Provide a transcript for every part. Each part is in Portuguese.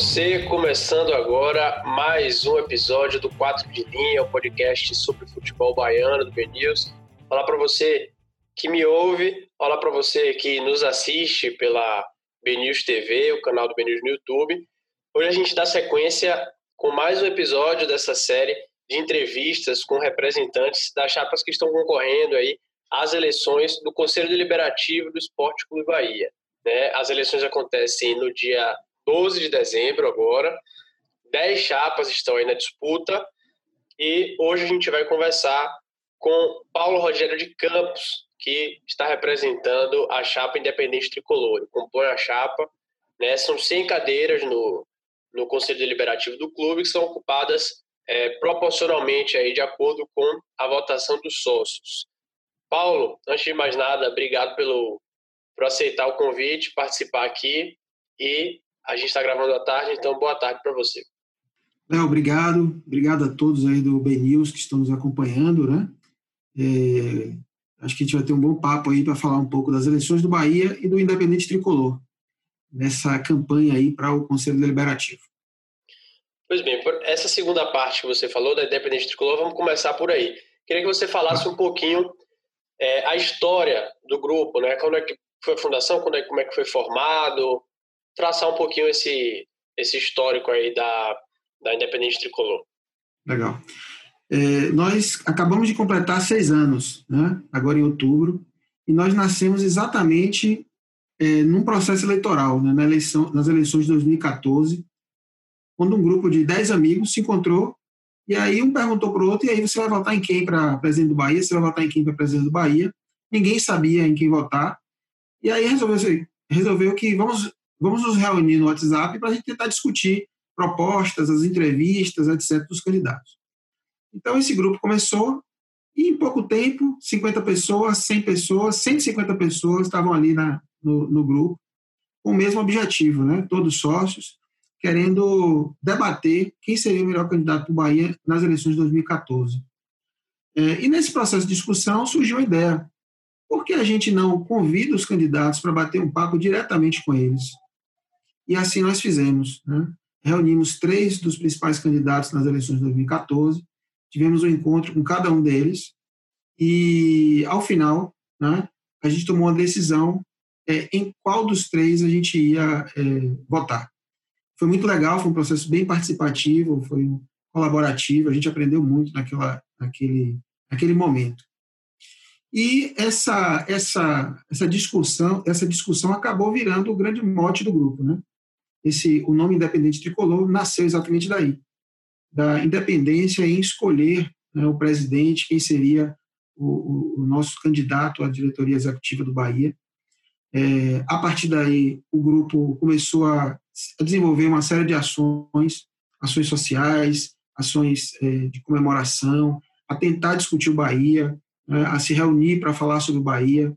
você, começando agora mais um episódio do 4 de Linha, o podcast sobre futebol baiano do BNews. Falar para você que me ouve, falar para você que nos assiste pela BNews TV, o canal do BNews no YouTube. Hoje a gente dá sequência com mais um episódio dessa série de entrevistas com representantes das chapas que estão concorrendo aí às eleições do Conselho Deliberativo do Esporte Clube Bahia. Né? As eleições acontecem no dia 12 de dezembro agora. Dez chapas estão aí na disputa e hoje a gente vai conversar com Paulo Rogério de Campos, que está representando a chapa independente tricolor. compõe a chapa, né? São 100 cadeiras no, no Conselho Deliberativo do clube que são ocupadas é, proporcionalmente aí de acordo com a votação dos sócios. Paulo, antes de mais nada, obrigado pelo por aceitar o convite, participar aqui e a gente está gravando à tarde, então boa tarde para você. Léo, obrigado. Obrigado a todos aí do BNews que estão nos acompanhando, né? É, acho que a gente vai ter um bom papo aí para falar um pouco das eleições do Bahia e do Independente Tricolor, nessa campanha aí para o Conselho Deliberativo. Pois bem, essa segunda parte que você falou da Independente Tricolor, vamos começar por aí. Queria que você falasse um pouquinho é, a história do grupo, né? Quando é que foi a fundação, quando é, como é que foi formado, traçar um pouquinho esse, esse histórico aí da, da Independente Tricolor. Legal. É, nós acabamos de completar seis anos, né? agora em outubro, e nós nascemos exatamente é, num processo eleitoral, né? Na eleição, nas eleições de 2014, quando um grupo de dez amigos se encontrou, e aí um perguntou para o outro, e aí você vai votar em quem para presidente do Bahia? Você vai votar em quem para presidente do Bahia? Ninguém sabia em quem votar, e aí resolveu, resolveu que vamos vamos nos reunir no WhatsApp para a gente tentar discutir propostas, as entrevistas, etc., dos candidatos. Então, esse grupo começou e, em pouco tempo, 50 pessoas, 100 pessoas, 150 pessoas estavam ali na, no, no grupo com o mesmo objetivo, né? todos sócios, querendo debater quem seria o melhor candidato do Bahia nas eleições de 2014. É, e nesse processo de discussão surgiu a ideia: por que a gente não convida os candidatos para bater um papo diretamente com eles? E assim nós fizemos. Né? Reunimos três dos principais candidatos nas eleições de 2014, tivemos um encontro com cada um deles, e ao final, né, a gente tomou uma decisão é, em qual dos três a gente ia é, votar. Foi muito legal, foi um processo bem participativo, foi colaborativo, a gente aprendeu muito naquela, naquele, naquele momento. E essa, essa, essa discussão essa discussão acabou virando o grande mote do grupo, né? Esse, o nome Independente Tricolor nasceu exatamente daí, da independência em escolher né, o presidente, quem seria o, o, nosso candidato à diretoria executiva do Bahia. É, a partir daí, o grupo começou a, a, desenvolver uma série de ações, ações sociais, ações é, de comemoração, a tentar discutir o Bahia, né, a se reunir para falar sobre o Bahia.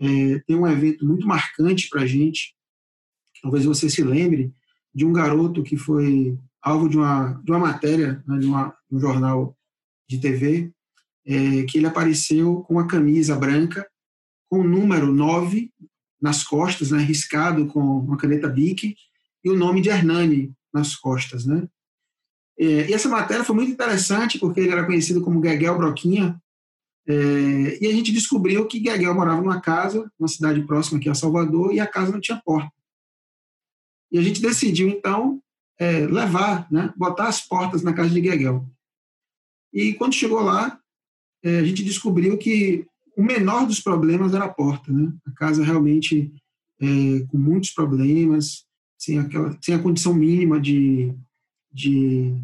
É, tem um evento muito marcante para a gente, talvez você se lembre de um garoto que foi alvo de uma, de uma matéria, né, de, uma, de um jornal de TV, é, que ele apareceu com uma camisa branca, com o número 9 nas costas, né, riscado com uma caneta Bic, e o nome de Hernani nas costas. Né? É, e essa matéria foi muito interessante, porque ele era conhecido como Gueguel Broquinha, é, e a gente descobriu que Gueguel morava numa casa, numa cidade próxima aqui a Salvador, e a casa não tinha porta. E a gente decidiu, então, é, levar, né, botar as portas na casa de Gueguel. E quando chegou lá, é, a gente descobriu que o menor dos problemas era a porta. Né? A casa realmente é, com muitos problemas, sem, aquela, sem a condição mínima de, de,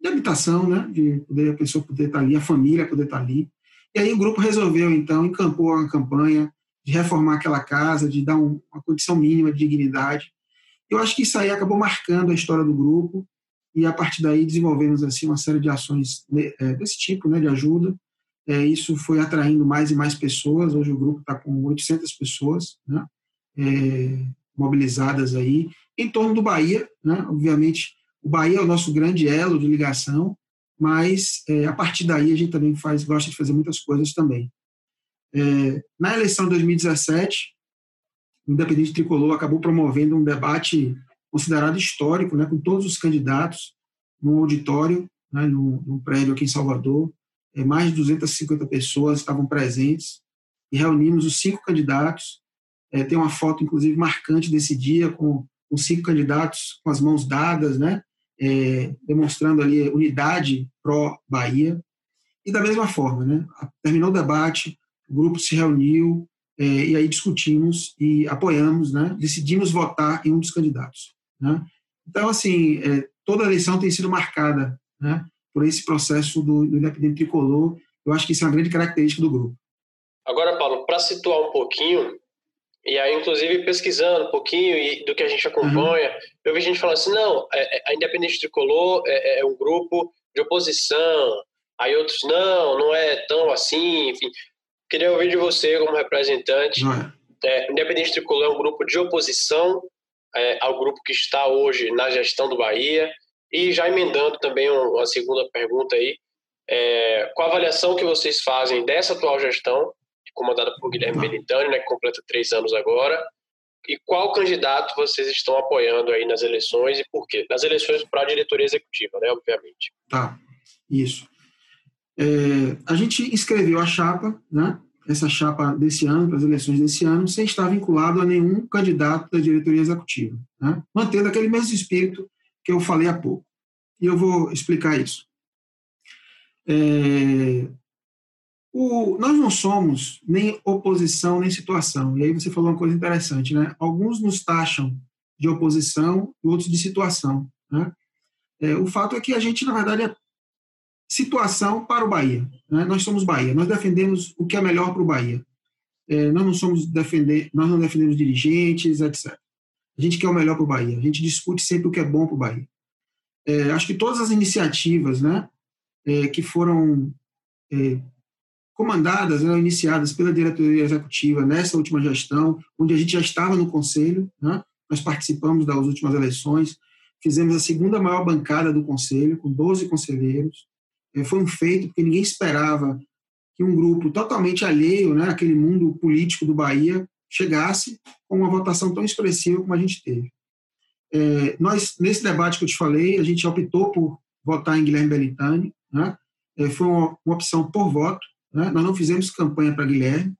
de habitação, né? de poder, a pessoa poder estar ali, a família poder estar ali. E aí o grupo resolveu, então, encampou uma campanha de reformar aquela casa, de dar um, uma condição mínima de dignidade eu acho que isso aí acabou marcando a história do grupo e a partir daí desenvolvemos assim uma série de ações né, é, desse tipo, né, de ajuda. É, isso foi atraindo mais e mais pessoas. Hoje o grupo está com 800 pessoas, né, é, mobilizadas aí em torno do Bahia, né? Obviamente o Bahia é o nosso grande elo de ligação, mas é, a partir daí a gente também faz gosta de fazer muitas coisas também. É, na eleição de 2017 o Independente Tricolor acabou promovendo um debate considerado histórico, né, com todos os candidatos no auditório, né, no prédio aqui em Salvador. É, mais de 250 pessoas estavam presentes e reunimos os cinco candidatos. É, tem uma foto, inclusive, marcante desse dia, com os cinco candidatos com as mãos dadas, né, é, demonstrando ali unidade pró-Bahia. E da mesma forma, né, terminou o debate, o grupo se reuniu, é, e aí discutimos e apoiamos, né, decidimos votar em um dos candidatos. Né? Então, assim, é, toda a eleição tem sido marcada né, por esse processo do, do Independente Tricolor. Eu acho que isso é uma grande característica do grupo. Agora, Paulo, para situar um pouquinho, e aí, inclusive, pesquisando um pouquinho e do que a gente acompanha, uhum. eu vi gente falando assim, não, é, é, a Independente Tricolor é, é, um grupo de oposição, aí outros, não, não é tão assim, enfim. Queria ouvir de você, como representante. É, Independente Tricolor é um grupo de oposição é, ao grupo que está hoje na gestão do Bahia. E já emendando também uma segunda pergunta aí, é, qual a avaliação que vocês fazem dessa atual gestão, comandada por Guilherme Belintani, né, que completa três anos agora, e qual candidato vocês estão apoiando aí nas eleições e por quê? Nas eleições para a diretoria executiva, né, obviamente. Tá, isso. É, a gente inscreveu a chapa, né, essa chapa desse ano, para as eleições desse ano, sem estar vinculado a nenhum candidato da diretoria executiva, né? mantendo aquele mesmo espírito que eu falei há pouco. E eu vou explicar isso. É, o, nós não somos nem oposição nem situação. E aí você falou uma coisa interessante, né? Alguns nos taxam de oposição e outros de situação. Né? É, o fato é que a gente, na verdade, é situação para o Bahia. Né? Nós somos Bahia, nós defendemos o que é melhor para o Bahia. É, nós não somos defender, nós não defendemos dirigentes, etc. A gente quer o melhor para o Bahia. A gente discute sempre o que é bom para o Bahia. É, acho que todas as iniciativas, né, é, que foram é, comandadas, né, iniciadas pela diretoria executiva nessa última gestão, onde a gente já estava no conselho, né, nós participamos das últimas eleições, fizemos a segunda maior bancada do conselho, com 12 conselheiros, foi um feito, porque ninguém esperava que um grupo totalmente alheio né, àquele mundo político do Bahia chegasse com uma votação tão expressiva como a gente teve. É, nós, nesse debate que eu te falei, a gente optou por votar em Guilherme Belintani, né? é, foi uma, uma, opção por voto, né? nós não fizemos campanha para Guilherme,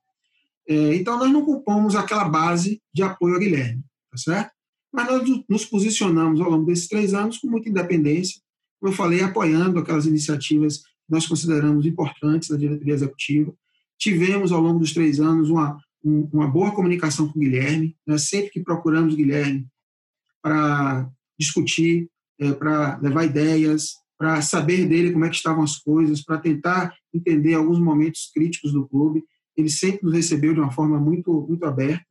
é, então nós não culpamos aquela base de apoio a Guilherme, tá certo? Mas nós nos posicionamos ao longo desses três anos com muita independência, como eu falei, apoiando aquelas iniciativas que nós consideramos importantes da diretoria executiva. Tivemos, ao longo dos três anos, uma, uma boa comunicação com o Guilherme, né? sempre que procuramos o Guilherme para discutir, é, para levar ideias, para saber dele como é que estavam as coisas, para tentar entender alguns momentos críticos do clube. Ele sempre nos recebeu de uma forma muito, muito aberta,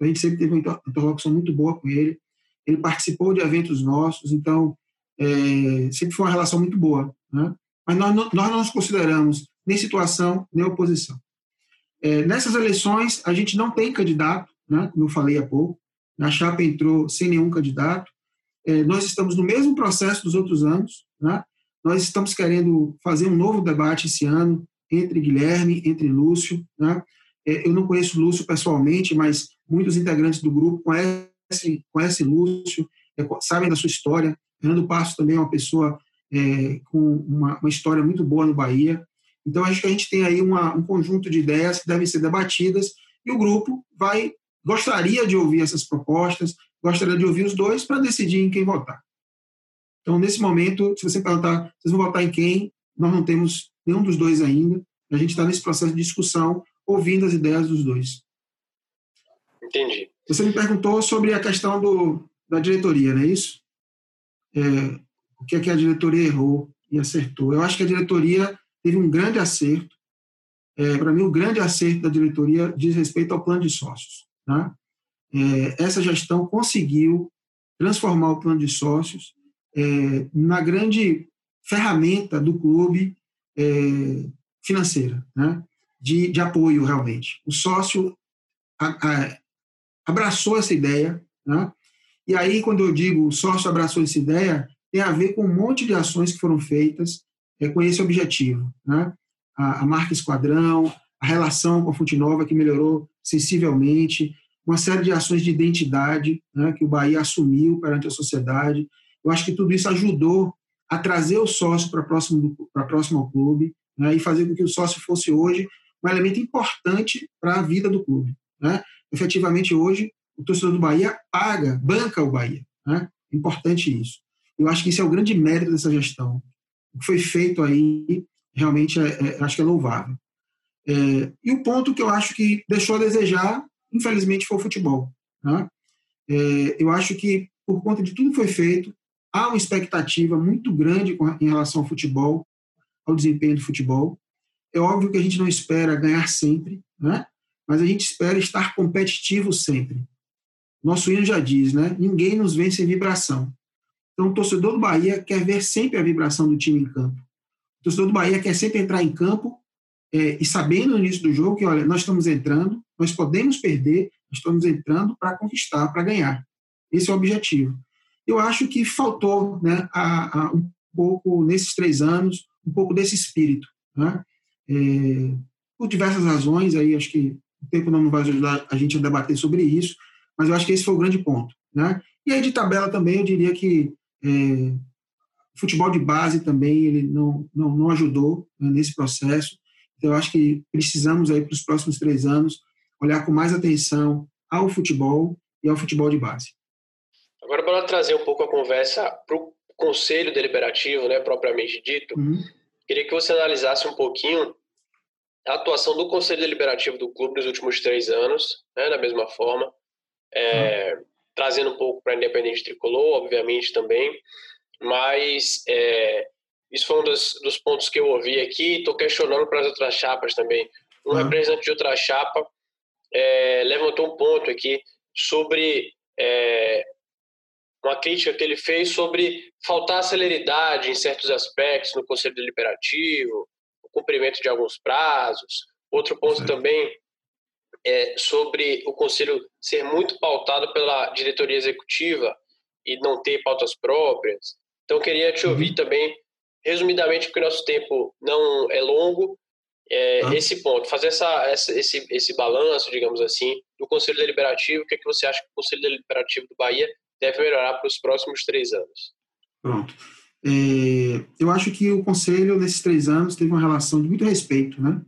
a gente sempre teve uma interlocução muito boa com ele. Ele participou de eventos nossos, então é, sempre foi uma relação muito boa. Né? Mas nós não, nós não nos consideramos nem situação, nem oposição. É, nessas eleições, a gente não tem candidato, né, como eu falei há pouco, a chapa entrou sem nenhum candidato. É, nós estamos no mesmo processo dos outros anos. Né? Nós estamos querendo fazer um novo debate esse ano entre Guilherme, entre Lúcio. Né? É, eu não conheço Lúcio pessoalmente, mas muitos integrantes do grupo conhecem, conhecem Lúcio, é, sabem da sua história. Fernando Passo também é uma pessoa é, com uma, uma, história muito boa no Bahia. Então, acho que a gente tem aí uma, um conjunto de ideias que devem ser debatidas e o grupo vai gostaria de ouvir essas propostas, gostaria de ouvir os dois para decidir em quem votar. Então, nesse momento, se você perguntar, vocês vão votar em quem? Nós não temos nenhum dos dois ainda. A gente está nesse processo de discussão, ouvindo as ideias dos dois. Entendi. Você me perguntou sobre a questão do, da diretoria, não é isso? É, o que, é que a diretoria errou e acertou. Eu acho que a diretoria teve um grande acerto. É, Para mim, o grande acerto da diretoria diz respeito ao plano de sócios. Né? É, essa gestão conseguiu transformar o plano de sócios é, na grande ferramenta do clube é, financeira, né? de, de apoio realmente. O sócio a, a, abraçou essa ideia, né? E aí, quando eu digo o sócio abraçou essa ideia, tem a ver com um monte de ações que foram feitas é, com esse objetivo. Né? A, a, marca Esquadrão, a relação com a Fonte Nova, que melhorou sensivelmente, uma série de ações de identidade né, que o Bahia assumiu perante a sociedade. Eu acho que tudo isso ajudou a trazer o sócio para próximo, para próximo ao clube né, e fazer com que o sócio fosse hoje um elemento importante para a vida do clube. Né? Efetivamente, hoje, o torcedor do Bahia paga, banca o Bahia. Né? Importante isso. Eu acho que isso é o grande mérito dessa gestão. O que foi feito aí realmente é, é, acho que é louvável. É, e o ponto que eu acho que deixou a desejar, infelizmente, foi o futebol. Né? É, eu acho que, por conta de tudo que foi feito, há uma expectativa muito grande em relação ao futebol, ao desempenho do futebol. É óbvio que a gente não espera ganhar sempre, né? mas a gente espera estar competitivo sempre. Nosso hino já diz, né? Ninguém nos vence em vibração. Então, o torcedor do Bahia quer ver sempre a vibração do time em campo. O torcedor do Bahia quer sempre entrar em campo é, e sabendo no início do jogo que, olha, nós estamos entrando, nós podemos perder, nós estamos entrando para conquistar, para ganhar. Esse é o objetivo. Eu acho que faltou né, a, a, um pouco, nesses três anos, um pouco desse espírito. Né? É, por diversas razões, aí acho que o tempo não vai ajudar a gente a debater sobre isso, mas eu acho que esse foi o grande ponto. Né? E aí, de tabela também, eu diria que é, futebol de base também ele não, não, não ajudou né, nesse processo. Então, eu acho que precisamos aí para os próximos três anos olhar com mais atenção ao futebol e ao futebol de base. Agora, para trazer um pouco a conversa para o Conselho Deliberativo, né, propriamente dito, uhum. queria que você analisasse um pouquinho a atuação do Conselho Deliberativo do clube nos últimos três anos, né, da mesma forma, é, uhum. trazendo um pouco para a Independente Tricolor, obviamente também, mas é, isso foi um dos, dos, pontos que eu ouvi aqui. Estou questionando para as outras chapas também. Um uhum. representante de outra chapa é, levantou um ponto aqui sobre é, uma crítica que ele fez sobre faltar celeridade em certos aspectos no Conselho Deliberativo, o cumprimento de alguns prazos. Outro ponto Sim. também é sobre o Conselho ser muito pautado pela diretoria executiva e não ter pautas próprias. Então, queria te ouvir uhum. também, resumidamente, porque nosso tempo não é longo, é, ah. esse ponto, fazer essa, essa, esse, esse balanço, digamos assim, do Conselho Deliberativo, o que, é que você acha que o Conselho Deliberativo do Bahia deve melhorar para os próximos três anos? Pronto. É, eu acho que o Conselho, nesses três anos, teve uma relação de muito respeito, né?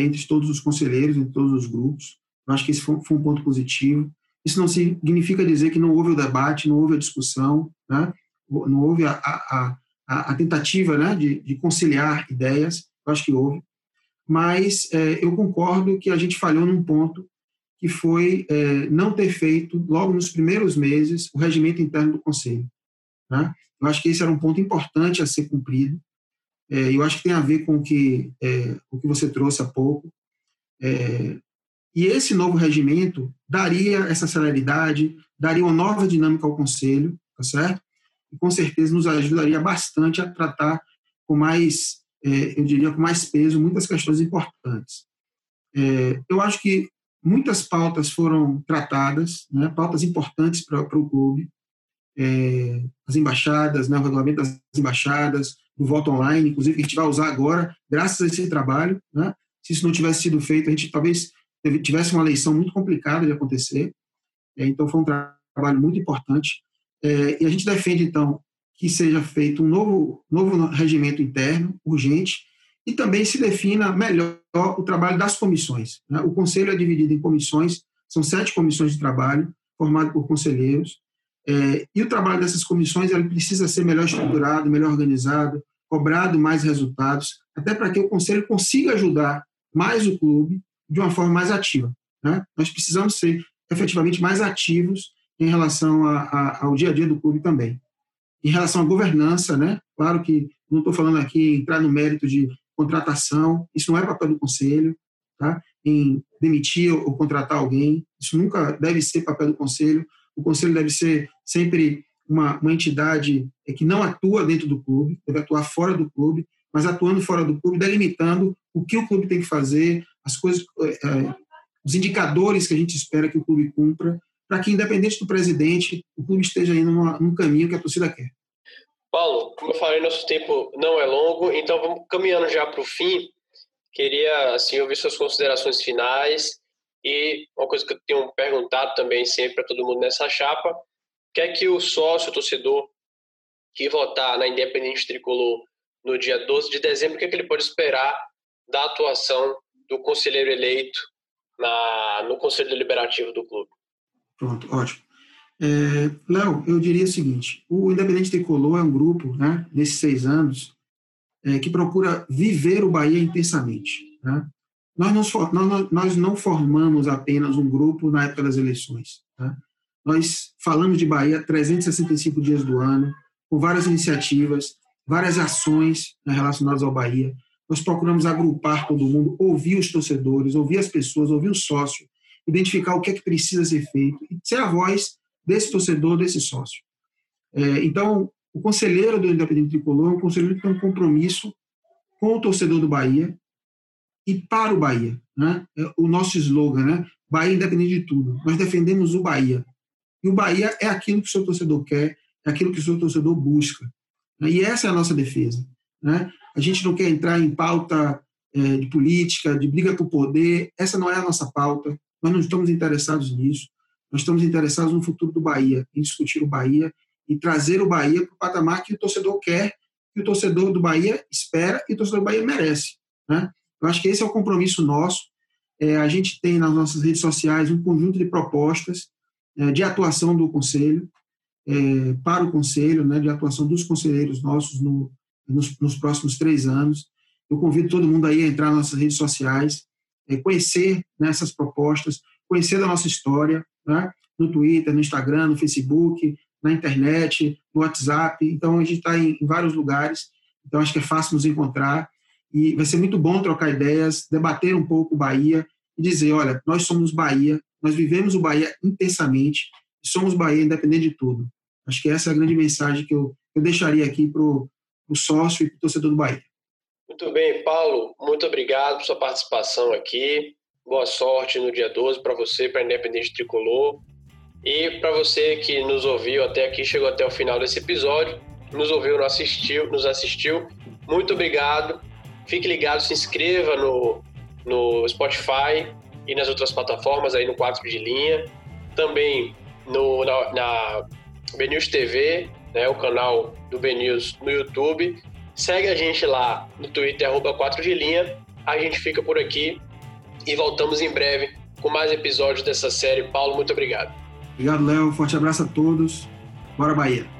Entre todos os conselheiros, entre todos os grupos. Eu acho que esse foi, um ponto positivo. Isso não significa dizer que não houve o debate, não houve a discussão, né? não houve a, a, a, a tentativa né, de, de, conciliar ideias, eu acho que houve, mas é, eu concordo que a gente falhou num ponto que foi é, não ter feito, logo nos primeiros meses, o regimento interno do Conselho. Né? Eu acho que esse era um ponto importante a ser cumprido, é, eu acho que tem a ver com o que, é, o que você trouxe há pouco, é, e esse novo regimento daria essa celeridade, daria uma nova dinâmica ao Conselho, tá certo? e com certeza nos ajudaria bastante a tratar com mais, é, eu diria, com mais peso muitas questões importantes. É, eu acho que muitas pautas foram tratadas, né, pautas importantes para o clube, é, as embaixadas, né, o regulamento das embaixadas, o voto online, inclusive, que a gente vai usar agora, graças a esse trabalho. Né, se isso não tivesse sido feito, a gente talvez tivesse uma eleição muito complicada de acontecer. É, então, foi um trabalho muito importante. É, e a gente defende, então, que seja feito um novo, novo regimento interno, urgente, e também se defina melhor o trabalho das comissões. Né? O conselho é dividido em comissões, são sete comissões de trabalho, formadas por conselheiros, é, e o trabalho dessas comissões ele precisa ser melhor estruturado, melhor organizado, cobrado mais resultados, até para que o conselho consiga ajudar mais o clube de uma forma mais ativa. Né? Nós precisamos ser efetivamente mais ativos em relação a, a, ao dia a dia do clube também. Em relação à governança, né? Claro que não estou falando aqui entrar no mérito de contratação, isso não é papel do conselho, tá? Em demitir ou contratar alguém, isso nunca deve ser papel do conselho. O conselho deve ser sempre uma, uma entidade que não atua dentro do clube, deve atuar fora do clube, mas atuando fora do clube, delimitando o que o clube tem que fazer, as coisas, é, os indicadores que a gente espera que o clube cumpra, para que, independente do presidente, o clube esteja indo numa, num caminho que a torcida quer. Paulo, como eu falei, nosso tempo não é longo, então vamos caminhando já para o fim. Queria assim ouvir suas considerações finais E uma coisa que eu tenho perguntado também sempre para todo mundo nessa chapa, que é que o sócio, o torcedor que votar na Independente Tricolor no dia 12 de dezembro, o que, é que ele pode esperar da atuação do conselheiro eleito na, no Conselho Deliberativo do clube? Pronto, ótimo. É, Léo, eu diria o seguinte: o Independente Tricolor é um grupo, né, nesses seis anos, é, que procura viver o Bahia intensamente. Né? Nós, não, nós não formamos apenas um grupo na época das eleições. Né? Nós falamos de Bahia 365 dias do ano, com várias iniciativas, várias ações né, relacionadas ao Bahia. Nós procuramos agrupar todo mundo, ouvir os torcedores, ouvir as pessoas, ouvir o sócio, identificar o que é que precisa ser feito e ser a voz desse torcedor, desse sócio. É, então, o conselheiro do Independente Tricolor é um conselheiro que tem um compromisso com o torcedor do Bahia e para o Bahia. Né? É o nosso slogan, né? Bahia independente de tudo. Nós defendemos o Bahia. E o Bahia é aquilo que o seu torcedor quer, é aquilo que o seu torcedor busca. Né? E essa é a nossa defesa. Né? A gente não quer entrar em pauta é, de política, de briga por poder, essa não é a nossa pauta. Nós não estamos interessados nisso. Nós estamos interessados no futuro do Bahia, em discutir o Bahia e trazer o Bahia para o patamar que o torcedor quer, que o torcedor do Bahia espera e o torcedor do Bahia merece. Né? Eu acho que esse é o compromisso nosso. É, a gente tem nas nossas redes sociais um conjunto de propostas de atuação do Conselho, é, para o Conselho, né, de atuação dos conselheiros nossos no, nos, nos, próximos três anos. Eu convido todo mundo aí a entrar nas nossas redes sociais, é, conhecer nessas né, propostas, conhecer da nossa história, né, no Twitter, no Instagram, no Facebook, na internet, no WhatsApp. Então, a gente está em, em vários lugares, então acho que é fácil nos encontrar e vai ser muito bom trocar ideias, debater um pouco Bahia e dizer, olha, nós somos Bahia, nós vivemos o Bahia intensamente, somos Bahia independente de tudo. Acho que essa é a grande mensagem que eu, eu deixaria aqui para o sócio e para o torcedor do Bahia. Muito bem, Paulo, muito obrigado por sua participação aqui. Boa sorte no dia 12 para você, para a Independente Tricolor. E para você que nos ouviu até aqui, chegou até o final desse episódio, nos ouviu, nos assistiu, nos assistiu, muito obrigado. Fique ligado, se inscreva no, no Spotify e nas outras plataformas aí no 4 de linha. Também no, na, na BNews TV, né, o canal do BNews no YouTube. Segue a gente lá no Twitter, arroba 4 de linha. A gente fica por aqui e voltamos em breve com mais episódios dessa série. Paulo, muito obrigado. Obrigado, Léo. Forte abraço a todos. Bora, Bahia.